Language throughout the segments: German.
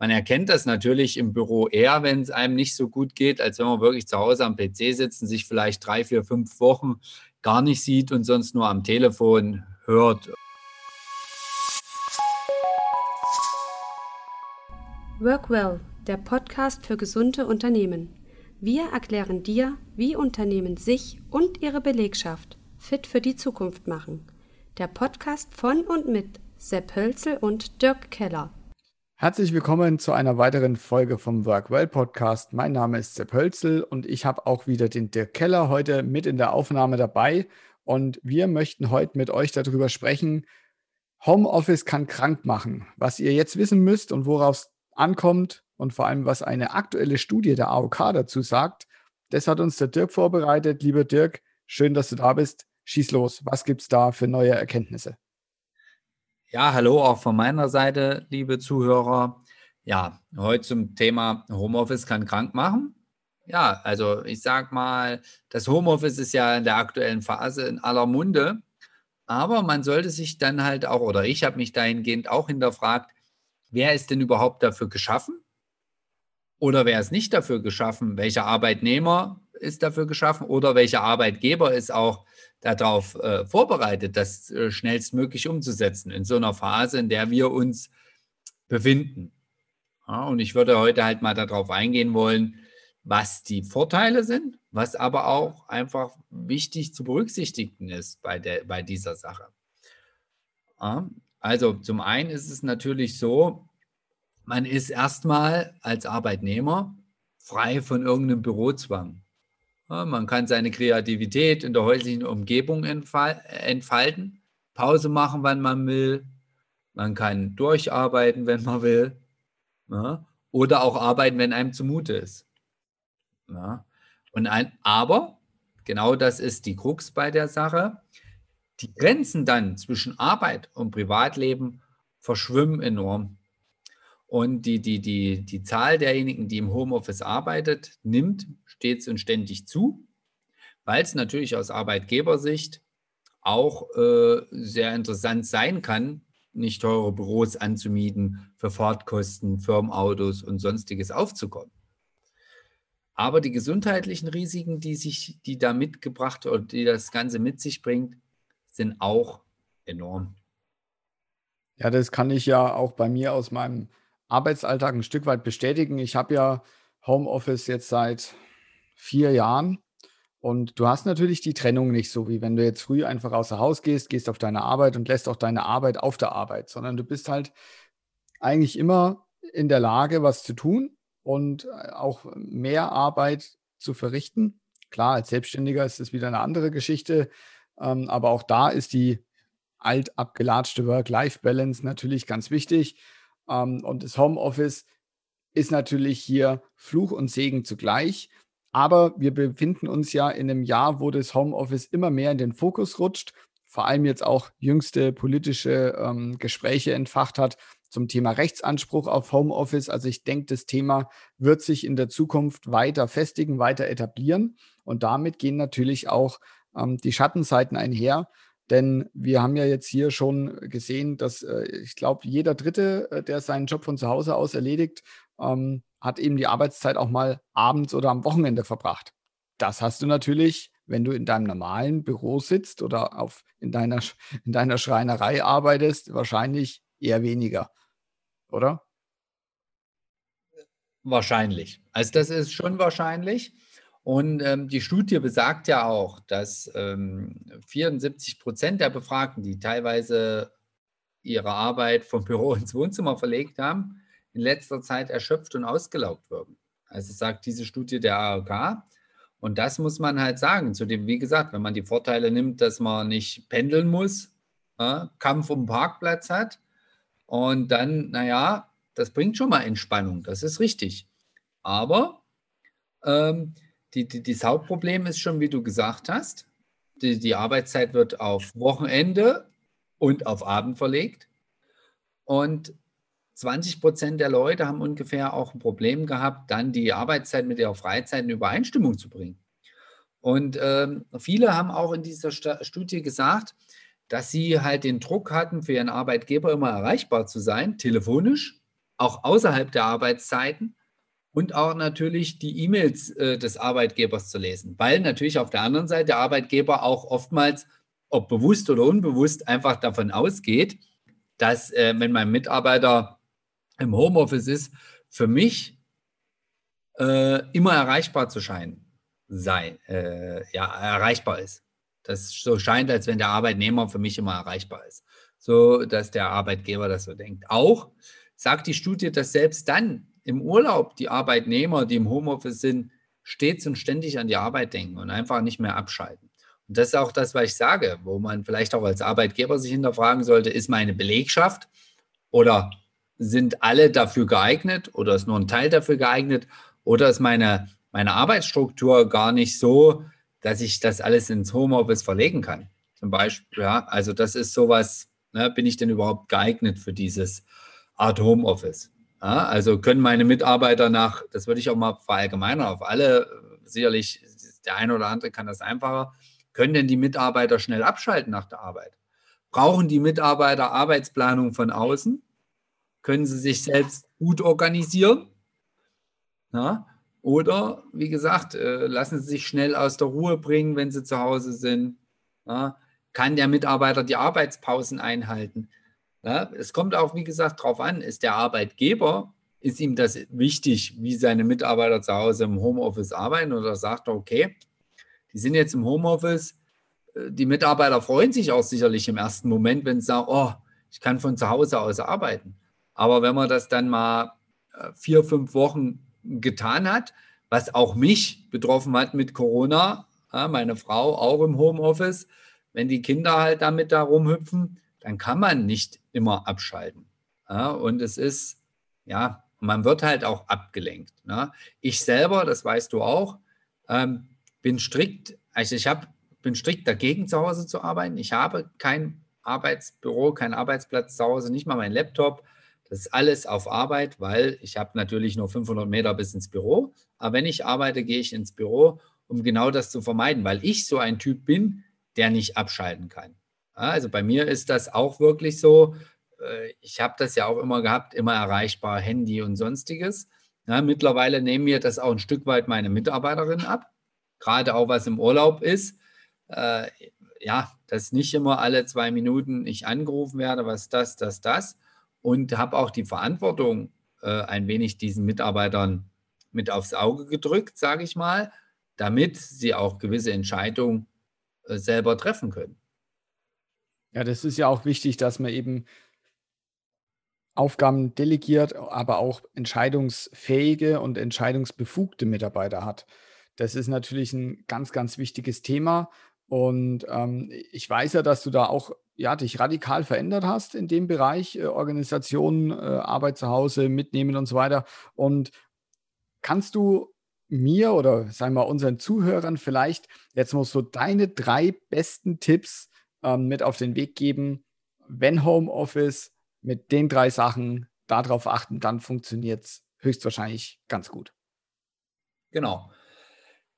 Man erkennt das natürlich im Büro eher, wenn es einem nicht so gut geht, als wenn man wirklich zu Hause am PC sitzt und sich vielleicht drei, vier, fünf Wochen gar nicht sieht und sonst nur am Telefon hört. Workwell, der Podcast für gesunde Unternehmen. Wir erklären dir, wie Unternehmen sich und ihre Belegschaft fit für die Zukunft machen. Der Podcast von und mit Sepp Hölzel und Dirk Keller. Herzlich willkommen zu einer weiteren Folge vom Workwell Podcast. Mein Name ist Sepp Hölzel und ich habe auch wieder den Dirk Keller heute mit in der Aufnahme dabei. Und wir möchten heute mit euch darüber sprechen, Homeoffice kann krank machen. Was ihr jetzt wissen müsst und worauf es ankommt und vor allem, was eine aktuelle Studie der AOK dazu sagt, das hat uns der Dirk vorbereitet. Lieber Dirk, schön, dass du da bist. Schieß los. Was gibt es da für neue Erkenntnisse? Ja, hallo auch von meiner Seite, liebe Zuhörer. Ja, heute zum Thema Homeoffice kann krank machen. Ja, also ich sag mal, das Homeoffice ist ja in der aktuellen Phase in aller Munde, aber man sollte sich dann halt auch, oder ich habe mich dahingehend auch hinterfragt, wer ist denn überhaupt dafür geschaffen? Oder wer ist nicht dafür geschaffen? Welcher Arbeitnehmer ist dafür geschaffen? Oder welcher Arbeitgeber ist auch darauf äh, vorbereitet, das äh, schnellstmöglich umzusetzen in so einer Phase, in der wir uns befinden. Ja, und ich würde heute halt mal darauf eingehen wollen, was die Vorteile sind, was aber auch einfach wichtig zu berücksichtigen ist bei, der, bei dieser Sache. Ja, also zum einen ist es natürlich so, man ist erstmal als Arbeitnehmer frei von irgendeinem Bürozwang. Man kann seine Kreativität in der häuslichen Umgebung entfalten, Pause machen, wann man will. Man kann durcharbeiten, wenn man will. Oder auch arbeiten, wenn einem zumute ist. Und ein, aber, genau das ist die Krux bei der Sache, die Grenzen dann zwischen Arbeit und Privatleben verschwimmen enorm. Und die, die, die, die Zahl derjenigen, die im Homeoffice arbeitet, nimmt stets und ständig zu, weil es natürlich aus Arbeitgebersicht auch äh, sehr interessant sein kann, nicht teure Büros anzumieten, für Fahrtkosten, Firmenautos und sonstiges aufzukommen. Aber die gesundheitlichen Risiken, die sich, die da mitgebracht oder die das Ganze mit sich bringt, sind auch enorm. Ja, das kann ich ja auch bei mir aus meinem Arbeitsalltag ein Stück weit bestätigen. Ich habe ja Homeoffice jetzt seit vier Jahren und du hast natürlich die Trennung nicht so, wie wenn du jetzt früh einfach außer Haus gehst, gehst auf deine Arbeit und lässt auch deine Arbeit auf der Arbeit, sondern du bist halt eigentlich immer in der Lage, was zu tun und äh, auch mehr Arbeit zu verrichten. Klar, als Selbstständiger ist das wieder eine andere Geschichte, ähm, aber auch da ist die alt abgelatschte Work-Life-Balance natürlich ganz wichtig. Ähm, und das Homeoffice ist natürlich hier Fluch und Segen zugleich. Aber wir befinden uns ja in einem Jahr, wo das Homeoffice immer mehr in den Fokus rutscht, vor allem jetzt auch jüngste politische ähm, Gespräche entfacht hat zum Thema Rechtsanspruch auf Homeoffice. Also ich denke, das Thema wird sich in der Zukunft weiter festigen, weiter etablieren. Und damit gehen natürlich auch ähm, die Schattenseiten einher. Denn wir haben ja jetzt hier schon gesehen, dass äh, ich glaube, jeder Dritte, äh, der seinen Job von zu Hause aus erledigt, ähm, hat eben die Arbeitszeit auch mal abends oder am Wochenende verbracht. Das hast du natürlich, wenn du in deinem normalen Büro sitzt oder auf, in, deiner, in deiner Schreinerei arbeitest, wahrscheinlich eher weniger, oder? Wahrscheinlich. Also das ist schon wahrscheinlich. Und ähm, die Studie besagt ja auch, dass ähm, 74 Prozent der Befragten, die teilweise ihre Arbeit vom Büro ins Wohnzimmer verlegt haben, in letzter Zeit erschöpft und ausgelaugt wirken. Also sagt diese Studie der AOK. Und das muss man halt sagen. Zudem, wie gesagt, wenn man die Vorteile nimmt, dass man nicht pendeln muss, äh, Kampf um Parkplatz hat und dann, naja, das bringt schon mal Entspannung, das ist richtig. Aber ähm, die, die, das Hauptproblem ist schon, wie du gesagt hast, die, die Arbeitszeit wird auf Wochenende und auf Abend verlegt. Und 20 Prozent der Leute haben ungefähr auch ein Problem gehabt, dann die Arbeitszeit mit ihrer Freizeit in Übereinstimmung zu bringen. Und ähm, viele haben auch in dieser St Studie gesagt, dass sie halt den Druck hatten, für ihren Arbeitgeber immer erreichbar zu sein, telefonisch, auch außerhalb der Arbeitszeiten und auch natürlich die E-Mails äh, des Arbeitgebers zu lesen, weil natürlich auf der anderen Seite der Arbeitgeber auch oftmals, ob bewusst oder unbewusst, einfach davon ausgeht, dass äh, wenn mein Mitarbeiter im Homeoffice ist, für mich äh, immer erreichbar zu scheinen sein, äh, ja, erreichbar ist. Das so scheint, als wenn der Arbeitnehmer für mich immer erreichbar ist. So, dass der Arbeitgeber das so denkt. Auch sagt die Studie, dass selbst dann im Urlaub die Arbeitnehmer, die im Homeoffice sind, stets und ständig an die Arbeit denken und einfach nicht mehr abschalten. Und das ist auch das, was ich sage, wo man vielleicht auch als Arbeitgeber sich hinterfragen sollte, ist meine Belegschaft oder sind alle dafür geeignet oder ist nur ein Teil dafür geeignet oder ist meine, meine Arbeitsstruktur gar nicht so, dass ich das alles ins Homeoffice verlegen kann. Zum Beispiel, ja, also das ist sowas, ne, bin ich denn überhaupt geeignet für dieses Art Homeoffice? Ja, also können meine Mitarbeiter nach, das würde ich auch mal verallgemeinern auf alle, sicherlich der eine oder andere kann das einfacher, können denn die Mitarbeiter schnell abschalten nach der Arbeit? Brauchen die Mitarbeiter Arbeitsplanung von außen? Können sie sich selbst gut organisieren? Ja? Oder, wie gesagt, äh, lassen sie sich schnell aus der Ruhe bringen, wenn sie zu Hause sind. Ja? Kann der Mitarbeiter die Arbeitspausen einhalten? Ja? Es kommt auch, wie gesagt, darauf an, ist der Arbeitgeber, ist ihm das wichtig, wie seine Mitarbeiter zu Hause im Homeoffice arbeiten oder sagt er, okay, die sind jetzt im Homeoffice, äh, die Mitarbeiter freuen sich auch sicherlich im ersten Moment, wenn sie sagen, oh, ich kann von zu Hause aus arbeiten. Aber wenn man das dann mal äh, vier, fünf Wochen getan hat, was auch mich betroffen hat mit Corona, meine Frau auch im Homeoffice, wenn die Kinder halt damit da rumhüpfen, dann kann man nicht immer abschalten. und es ist, ja, man wird halt auch abgelenkt. Ne? Ich selber, das weißt du auch, ähm, bin strikt, also ich hab, bin strikt dagegen, zu Hause zu arbeiten. Ich habe kein Arbeitsbüro, keinen Arbeitsplatz zu Hause, nicht mal mein Laptop. Das ist alles auf Arbeit, weil ich habe natürlich nur 500 Meter bis ins Büro. Aber wenn ich arbeite, gehe ich ins Büro, um genau das zu vermeiden, weil ich so ein Typ bin, der nicht abschalten kann. Also bei mir ist das auch wirklich so. Äh, ich habe das ja auch immer gehabt, immer erreichbar, Handy und sonstiges. Mittlerweile nehmen mir das auch ein Stück weit meine Mitarbeiterinnen ab, gerade auch was im Urlaub ist. Äh, ja, dass nicht immer alle zwei Minuten ich angerufen werde, was das, das, das und habe auch die Verantwortung äh, ein wenig diesen Mitarbeitern mit aufs Auge gedrückt, sage ich mal, damit sie auch gewisse Entscheidungen äh, selber treffen können. Ja, das ist ja auch wichtig, dass man eben Aufgaben delegiert, aber auch entscheidungsfähige und entscheidungsbefugte Mitarbeiter hat. Das ist natürlich ein ganz, ganz wichtiges Thema. Und ähm, ich weiß ja, dass du da auch ja, dich radikal verändert hast in dem Bereich äh, Organisation, äh, Arbeit zu Hause, mitnehmen und so weiter. Und kannst du mir oder sagen wir unseren Zuhörern vielleicht jetzt mal so deine drei besten Tipps ähm, mit auf den Weg geben, wenn Homeoffice mit den drei Sachen darauf achten, dann funktioniert es höchstwahrscheinlich ganz gut. Genau.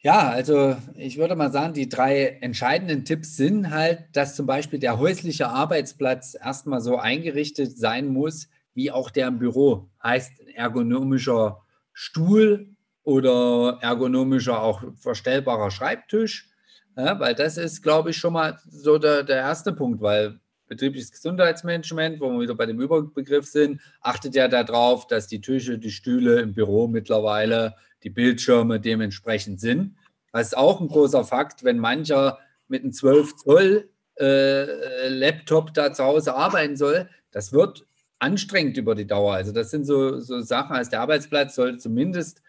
Ja, also ich würde mal sagen, die drei entscheidenden Tipps sind halt, dass zum Beispiel der häusliche Arbeitsplatz erstmal so eingerichtet sein muss, wie auch der im Büro. Heißt ergonomischer Stuhl oder ergonomischer auch verstellbarer Schreibtisch. Ja, weil das ist, glaube ich, schon mal so der, der erste Punkt, weil betriebliches Gesundheitsmanagement, wo wir wieder bei dem Überbegriff sind, achtet ja darauf, dass die Tische, die Stühle im Büro mittlerweile die Bildschirme dementsprechend sind. Das ist auch ein großer Fakt, wenn mancher mit einem 12 Zoll äh, Laptop da zu Hause arbeiten soll, das wird anstrengend über die Dauer. Also das sind so, so Sachen, als der Arbeitsplatz sollte zumindest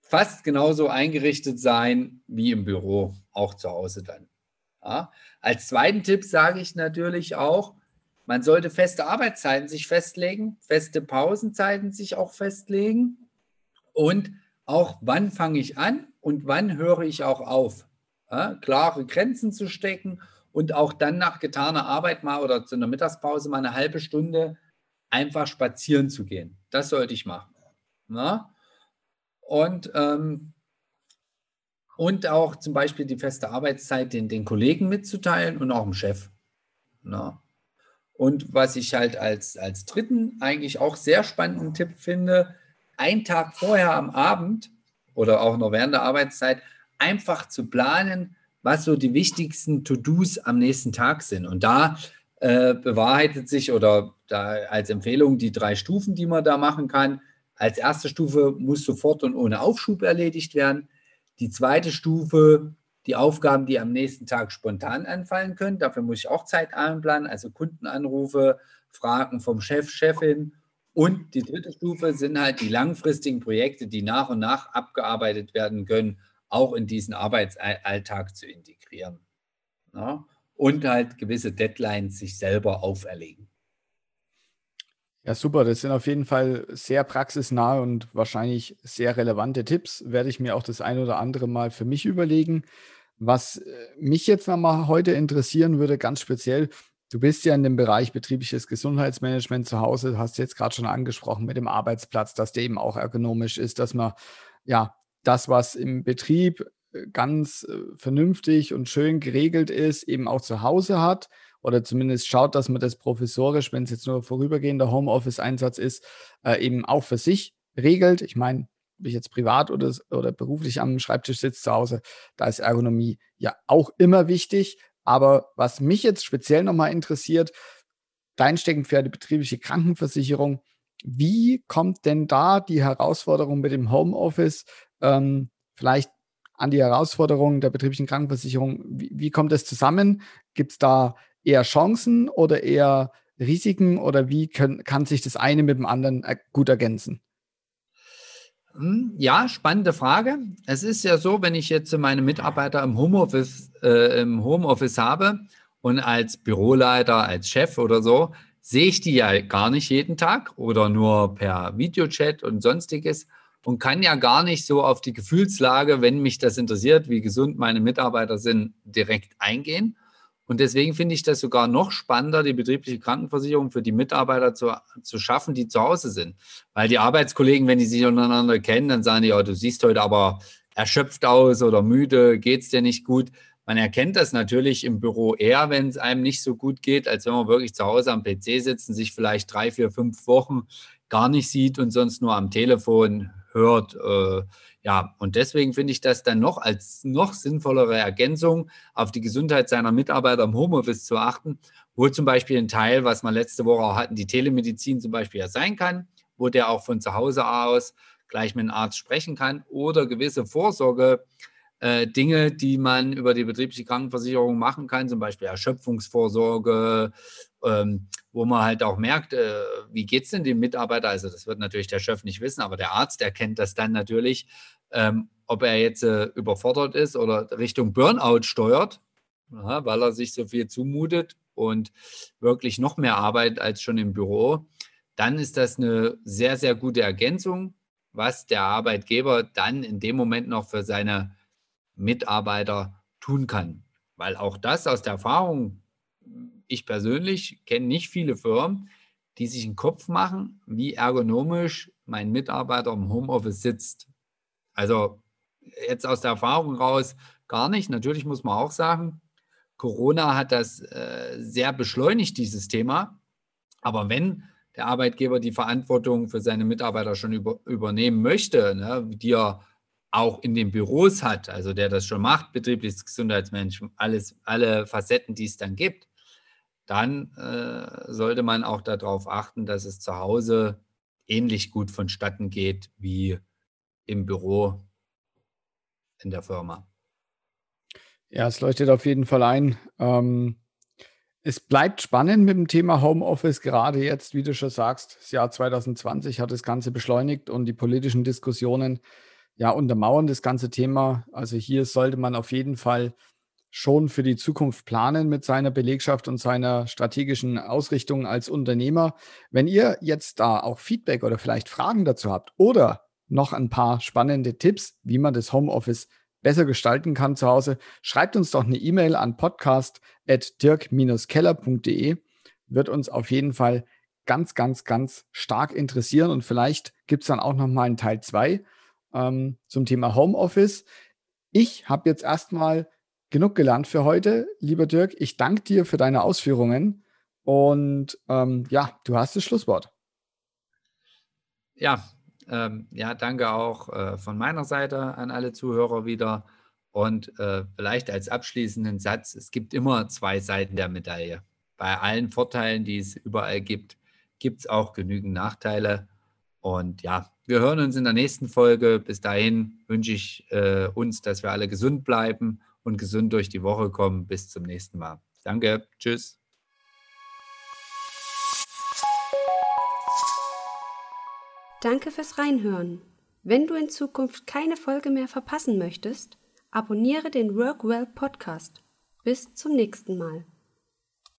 fast genauso eingerichtet sein wie im Büro, auch zu Hause dann. Ja. Als zweiten Tipp sage ich natürlich auch, man sollte feste Arbeitszeiten sich festlegen, feste Pausenzeiten sich auch festlegen und auch wann fange ich an und wann höre ich auch auf. Ja, klare Grenzen zu stecken und auch dann nach getaner Arbeit mal oder zu einer Mittagspause mal eine halbe Stunde einfach spazieren zu gehen. Das sollte ich machen. Ja? Und, ähm, und auch zum Beispiel die feste Arbeitszeit den, den Kollegen mitzuteilen und auch dem Chef. Ja? Und was ich halt als, als dritten eigentlich auch sehr spannenden Tipp finde, einen Tag vorher am Abend oder auch noch während der Arbeitszeit einfach zu planen, was so die wichtigsten To-Dos am nächsten Tag sind. Und da äh, bewahrheitet sich oder da als Empfehlung die drei Stufen, die man da machen kann. Als erste Stufe muss sofort und ohne Aufschub erledigt werden. Die zweite Stufe, die Aufgaben, die am nächsten Tag spontan anfallen können. Dafür muss ich auch Zeit einplanen, also Kundenanrufe, Fragen vom Chef, Chefin. Und die dritte Stufe sind halt die langfristigen Projekte, die nach und nach abgearbeitet werden können, auch in diesen Arbeitsalltag zu integrieren. Ja? Und halt gewisse Deadlines sich selber auferlegen. Ja, super. Das sind auf jeden Fall sehr praxisnahe und wahrscheinlich sehr relevante Tipps. Werde ich mir auch das ein oder andere Mal für mich überlegen. Was äh, mich jetzt nochmal heute interessieren würde, ganz speziell, du bist ja in dem Bereich betriebliches Gesundheitsmanagement zu Hause, hast jetzt gerade schon angesprochen mit dem Arbeitsplatz, dass der eben auch ergonomisch ist, dass man ja das, was im Betrieb äh, ganz äh, vernünftig und schön geregelt ist, eben auch zu Hause hat oder zumindest schaut, dass man das professorisch, wenn es jetzt nur vorübergehender Homeoffice-Einsatz ist, äh, eben auch für sich regelt. Ich meine, ob ich jetzt privat oder, oder beruflich am Schreibtisch sitze zu Hause, da ist Ergonomie ja auch immer wichtig. Aber was mich jetzt speziell nochmal interessiert, dein Steckenpferd, die betriebliche Krankenversicherung, wie kommt denn da die Herausforderung mit dem Homeoffice ähm, vielleicht an die Herausforderungen der betrieblichen Krankenversicherung? Wie, wie kommt das zusammen? Gibt es da eher Chancen oder eher Risiken oder wie können, kann sich das eine mit dem anderen äh, gut ergänzen? Hm, ja, spannende Frage. Es ist ja so, wenn ich jetzt meine Mitarbeiter im Homeoffice, äh, im Homeoffice habe und als Büroleiter, als Chef oder so, sehe ich die ja gar nicht jeden Tag oder nur per Videochat und sonstiges und kann ja gar nicht so auf die Gefühlslage, wenn mich das interessiert, wie gesund meine Mitarbeiter sind, direkt eingehen. Und deswegen finde ich das sogar noch spannender, die betriebliche Krankenversicherung für die Mitarbeiter zu, zu schaffen, die zu Hause sind. Weil die Arbeitskollegen, wenn die sich untereinander kennen, dann sagen die, ja, du siehst heute aber erschöpft aus oder müde, geht es dir nicht gut. Man erkennt das natürlich im Büro eher, wenn es einem nicht so gut geht, als wenn man wirklich zu Hause am PC sitzt und sich vielleicht drei, vier, fünf Wochen gar nicht sieht und sonst nur am Telefon hört. Äh, ja, und deswegen finde ich das dann noch als noch sinnvollere Ergänzung auf die Gesundheit seiner Mitarbeiter im Homeoffice zu achten, wo zum Beispiel ein Teil, was wir letzte Woche auch hatten, die Telemedizin zum Beispiel ja sein kann, wo der auch von zu Hause aus gleich mit einem Arzt sprechen kann oder gewisse Vorsorge. Äh, Dinge, die man über die betriebliche Krankenversicherung machen kann, zum Beispiel Erschöpfungsvorsorge, ähm, wo man halt auch merkt, äh, wie geht es denn dem Mitarbeiter? Also das wird natürlich der Chef nicht wissen, aber der Arzt erkennt das dann natürlich, ähm, ob er jetzt äh, überfordert ist oder Richtung Burnout steuert, ja, weil er sich so viel zumutet und wirklich noch mehr arbeitet als schon im Büro, dann ist das eine sehr, sehr gute Ergänzung, was der Arbeitgeber dann in dem Moment noch für seine Mitarbeiter tun kann. Weil auch das aus der Erfahrung, ich persönlich kenne nicht viele Firmen, die sich einen Kopf machen, wie ergonomisch mein Mitarbeiter im Homeoffice sitzt. Also jetzt aus der Erfahrung raus gar nicht. Natürlich muss man auch sagen, Corona hat das äh, sehr beschleunigt, dieses Thema. Aber wenn der Arbeitgeber die Verantwortung für seine Mitarbeiter schon über, übernehmen möchte, ne, die er auch in den Büros hat, also der das schon macht, betriebliches Gesundheitsmanagement, alles, alle Facetten, die es dann gibt, dann äh, sollte man auch darauf achten, dass es zu Hause ähnlich gut vonstatten geht wie im Büro in der Firma. Ja, es leuchtet auf jeden Fall ein. Ähm, es bleibt spannend mit dem Thema Homeoffice, gerade jetzt, wie du schon sagst, das Jahr 2020 hat das Ganze beschleunigt und die politischen Diskussionen ja untermauern das ganze Thema. Also hier sollte man auf jeden Fall schon für die Zukunft planen mit seiner Belegschaft und seiner strategischen Ausrichtung als Unternehmer. Wenn ihr jetzt da auch Feedback oder vielleicht Fragen dazu habt oder noch ein paar spannende Tipps, wie man das Homeoffice besser gestalten kann zu Hause, schreibt uns doch eine E-Mail an podcast.dirk-keller.de. Wird uns auf jeden Fall ganz, ganz, ganz stark interessieren und vielleicht gibt es dann auch noch mal einen Teil 2 ähm, zum Thema Homeoffice. Ich habe jetzt erstmal genug gelernt für heute, lieber Dirk. Ich danke dir für deine Ausführungen Und ähm, ja, du hast das Schlusswort. Ja, ähm, ja, danke auch äh, von meiner Seite an alle Zuhörer wieder. Und äh, vielleicht als abschließenden Satz, es gibt immer zwei Seiten der Medaille. Bei allen Vorteilen, die es überall gibt, gibt es auch genügend Nachteile. Und ja, wir hören uns in der nächsten Folge. Bis dahin wünsche ich äh, uns, dass wir alle gesund bleiben und gesund durch die Woche kommen. Bis zum nächsten Mal. Danke. Tschüss. Danke fürs Reinhören. Wenn du in Zukunft keine Folge mehr verpassen möchtest, abonniere den Workwell Podcast. Bis zum nächsten Mal.